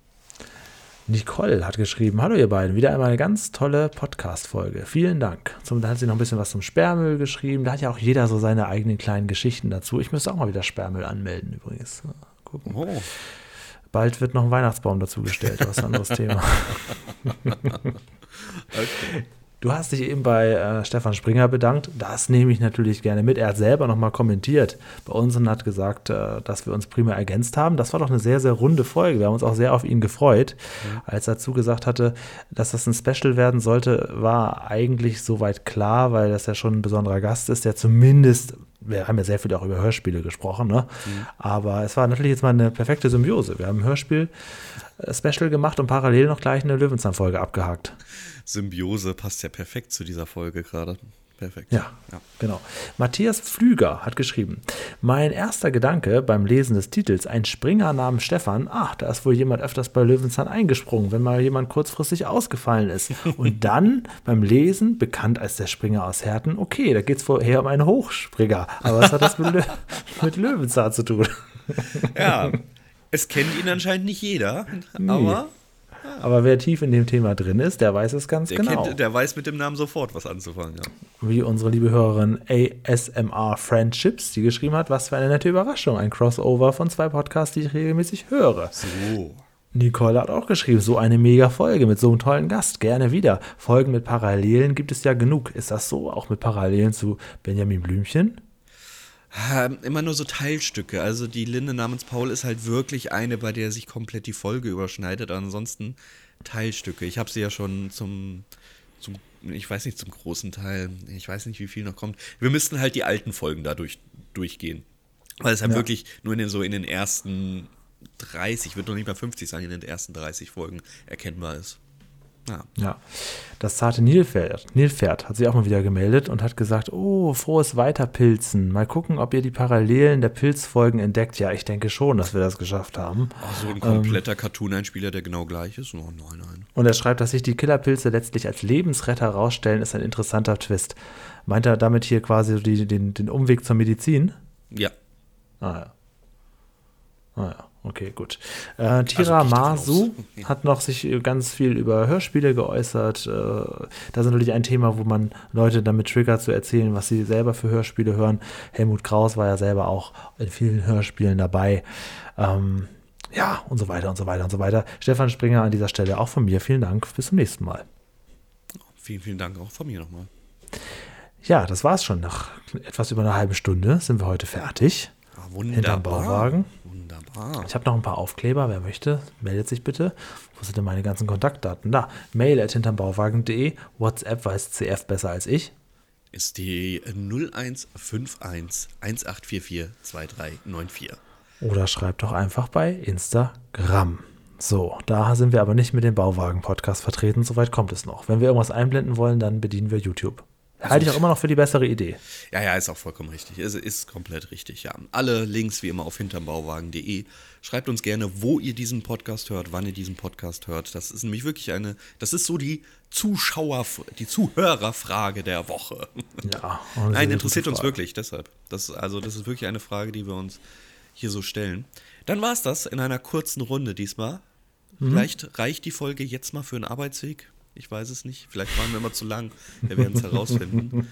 Nicole hat geschrieben, hallo ihr beiden, wieder einmal eine ganz tolle Podcast-Folge. Vielen Dank. Zum, da hat sie noch ein bisschen was zum Sperrmüll geschrieben. Da hat ja auch jeder so seine eigenen kleinen Geschichten dazu. Ich müsste auch mal wieder Sperrmüll anmelden übrigens. Mal Gucken. Oh, Bald wird noch ein Weihnachtsbaum dazugestellt, ist ein anderes Thema. okay. Du hast dich eben bei äh, Stefan Springer bedankt. Das nehme ich natürlich gerne mit. Er hat selber nochmal kommentiert bei uns und hat gesagt, äh, dass wir uns prima ergänzt haben. Das war doch eine sehr, sehr runde Folge. Wir haben uns auch sehr auf ihn gefreut. Als er zugesagt hatte, dass das ein Special werden sollte, war eigentlich soweit klar, weil das ja schon ein besonderer Gast ist, der zumindest, wir haben ja sehr viel auch über Hörspiele gesprochen, ne? aber es war natürlich jetzt mal eine perfekte Symbiose. Wir haben ein Hörspiel-Special gemacht und parallel noch gleich eine Löwenzahn-Folge abgehakt. Symbiose passt ja perfekt zu dieser Folge gerade. Perfekt. Ja, ja. genau. Matthias Pflüger hat geschrieben: Mein erster Gedanke beim Lesen des Titels, ein Springer namens Stefan, ach, da ist wohl jemand öfters bei Löwenzahn eingesprungen, wenn mal jemand kurzfristig ausgefallen ist. Und dann beim Lesen, bekannt als der Springer aus Herten, okay, da geht es vorher um einen Hochspringer. Aber was hat das mit, Lö mit Löwenzahn zu tun? ja, es kennt ihn anscheinend nicht jeder, aber Aber wer tief in dem Thema drin ist, der weiß es ganz der, genau. kennt, der weiß mit dem Namen sofort was anzufangen. Ja. wie unsere liebe Hörerin ASMR Friendships, die geschrieben hat, was für eine nette Überraschung. Ein Crossover von zwei Podcasts, die ich regelmäßig höre. So. Nicole hat auch geschrieben, so eine mega Folge mit so einem tollen Gast. Gerne wieder. Folgen mit Parallelen gibt es ja genug. Ist das so? Auch mit Parallelen zu Benjamin Blümchen? Ähm, immer nur so Teilstücke. Also die Linde namens Paul ist halt wirklich eine, bei der sich komplett die Folge überschneidet. Ansonsten Teilstücke. Ich habe sie ja schon zum, zum, ich weiß nicht, zum großen Teil. Ich weiß nicht, wie viel noch kommt. Wir müssten halt die alten Folgen dadurch durchgehen. Weil es halt Ja. wirklich nur in den, so in den ersten 30, wird noch nicht mal 50 sein, in den ersten 30 Folgen erkennbar ist. Ja. Ja. Das zarte Nilpferd, Nilpferd hat sich auch mal wieder gemeldet und hat gesagt, oh, frohes Weiterpilzen. Mal gucken, ob ihr die Parallelen der Pilzfolgen entdeckt. Ja, ich denke schon, dass wir das geschafft haben. Ach, so ein kompletter Cartoon-Einspieler, der genau gleich ist? Oh, nein, nein. Und er schreibt, dass sich die Killerpilze letztlich als Lebensretter herausstellen, ist ein interessanter Twist. Meint er damit hier quasi die, den, den Umweg zur Medizin? Ja. Ah ja. Ah ja, okay, gut. Äh, Tira Also ich davon Masu hat noch sich äh, ganz viel über Hörspiele geäußert. Äh, das ist natürlich ein Thema, wo man Leute damit triggert zu erzählen, was sie selber für Hörspiele hören. Helmut Kraus war ja selber auch in vielen Hörspielen dabei. Ähm, ja, und so weiter und so weiter und so weiter. Stefan Springer an dieser Stelle auch von mir. Vielen Dank. Bis zum nächsten Mal. Vielen, vielen Dank auch von mir nochmal. Ja, das war's schon. Nach etwas über einer halben Stunde sind wir heute fertig. Ah, wunderbar. Hinterm Bauwagen. Wunderbar. Ich habe noch ein paar Aufkleber. Wer möchte, meldet sich bitte. Wo sind denn meine ganzen Kontaktdaten? Da. Mail at hintermbauwagen.de. WhatsApp weiß CF besser als ich. Ist die 0151 1844 2394. Oder schreibt doch einfach bei Instagram. So, da sind wir aber nicht mit dem Bauwagen-Podcast vertreten. Soweit kommt es noch. Wenn wir irgendwas einblenden wollen, dann bedienen wir YouTube. Halte ich auch immer noch für die bessere Idee. Ja, ja, ist auch vollkommen richtig. Es ist komplett richtig, ja. Alle Links wie immer auf hintermbauwagen.de. Schreibt uns gerne, wo ihr diesen Podcast hört, wann ihr diesen Podcast hört. Das ist nämlich wirklich eine, das ist so die Zuschauer, die Zuhörerfrage der Woche. Ja. Nein, interessiert uns wirklich, deshalb. Das, also, das ist wirklich eine Frage, die wir uns hier so stellen. Dann war es das in einer kurzen Runde diesmal. Mhm. Vielleicht reicht die Folge jetzt mal für einen Arbeitsweg. Ich weiß es nicht. Vielleicht waren wir immer zu lang. Wir werden es herausfinden.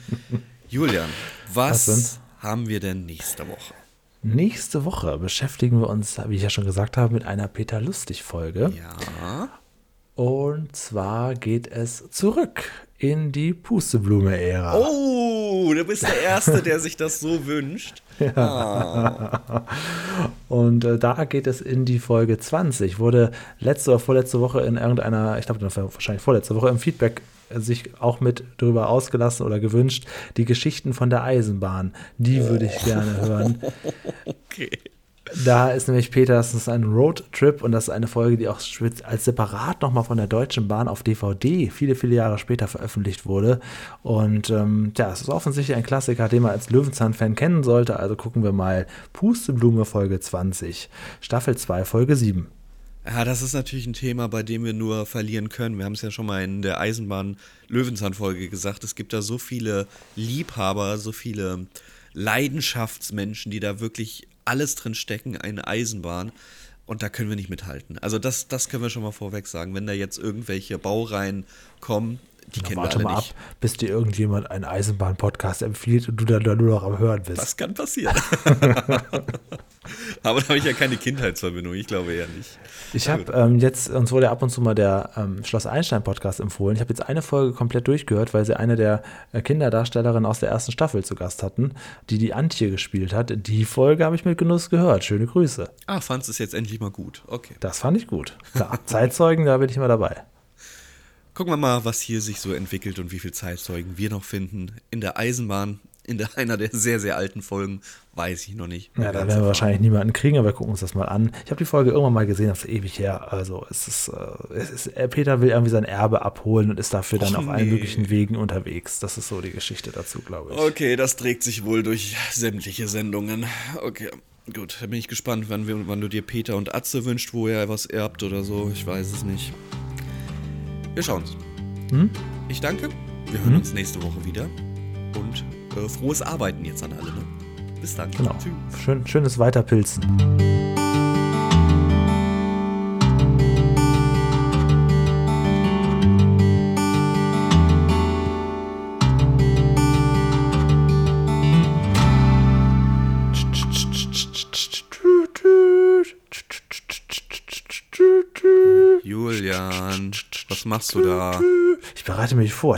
Julian, was, Was haben wir denn nächste Woche? Nächste Woche beschäftigen wir uns, wie ich ja schon gesagt habe, mit einer Peter Lustig-Folge. Ja. Und zwar geht es zurück in die Pusteblume-Ära. Oh, du bist der Erste, der sich das so wünscht. Und äh, da geht es in die Folge 20. Wurde letzte oder vorletzte Woche in irgendeiner, ich glaube wahrscheinlich vorletzte Woche im Feedback äh, sich auch mit drüber ausgelassen oder gewünscht, die Geschichten von der Eisenbahn. Die würde ich gerne hören. Okay. Da ist nämlich Peter, das ist ein Roadtrip und das ist eine Folge, die auch als separat nochmal von der Deutschen Bahn auf DVD viele, viele Jahre später veröffentlicht wurde. Und ähm, ja, es ist offensichtlich ein Klassiker, den man als Löwenzahn-Fan kennen sollte. Also gucken wir mal Pusteblume Folge 20, Staffel 2, Folge 7. Ja, das ist natürlich ein Thema, bei dem wir nur verlieren können. Wir haben es ja schon mal in der Eisenbahn-Löwenzahn-Folge gesagt. Es gibt da so viele Liebhaber, so viele Leidenschaftsmenschen, die da wirklich alles drin stecken, eine Eisenbahn. Und da können wir nicht mithalten. Also das, das können wir schon mal vorweg sagen. Wenn da jetzt irgendwelche Baureihen kommen, die kennen wir warte alle mal nicht. ab, bis dir irgendjemand einen Eisenbahn-Podcast empfiehlt und du dann nur noch am Hören bist. Das kann passieren. Aber da habe ich ja keine Kindheitsverbindung. Ich glaube eher nicht. Ich habe ähm, jetzt, uns wurde ab und zu mal der ähm, Schloss Einstein Podcast empfohlen. Ich habe jetzt eine Folge komplett durchgehört, weil sie eine der äh, Kinderdarstellerinnen aus der ersten Staffel zu Gast hatten, die die Antje gespielt hat. Die Folge habe ich mit Genuss gehört. Schöne Grüße. Ah, fandst es jetzt endlich mal gut. Okay. Das fand ich gut. Klar, Zeitzeugen, da bin ich immer dabei. Gucken wir mal, was hier sich so entwickelt und wie viel Zeitzeugen wir noch finden. In der Eisenbahn, in der, einer der sehr, sehr alten Folgen, weiß ich noch nicht. Ja, da werden wir wahrscheinlich niemanden kriegen, aber wir gucken uns das mal an. Ich habe die Folge irgendwann mal gesehen, das ist ewig her. Also es ist, äh, es ist äh, Peter will irgendwie sein Erbe abholen und ist dafür dann Och, auf allen nee. möglichen Wegen unterwegs. Das ist so die Geschichte dazu, glaube ich. Okay, das trägt sich wohl durch sämtliche Sendungen. Okay, gut, da bin ich gespannt, wann, wir, wann du dir Peter und Atze wünscht, wo er was erbt oder so. Ich weiß es nicht. Wir schauen's. Hm? Ich danke. Wir hören uns nächste Woche wieder. Und äh, frohes Arbeiten jetzt an alle. Ne? Bis dann. Genau. Tschüss. Schön, schönes Weiterpilzen. Was machst du da? Ich bereite mich vor.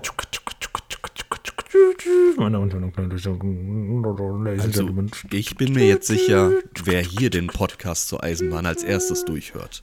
Also, ich bin mir jetzt sicher, wer hier den Podcast zur Eisenbahn als erstes durchhört.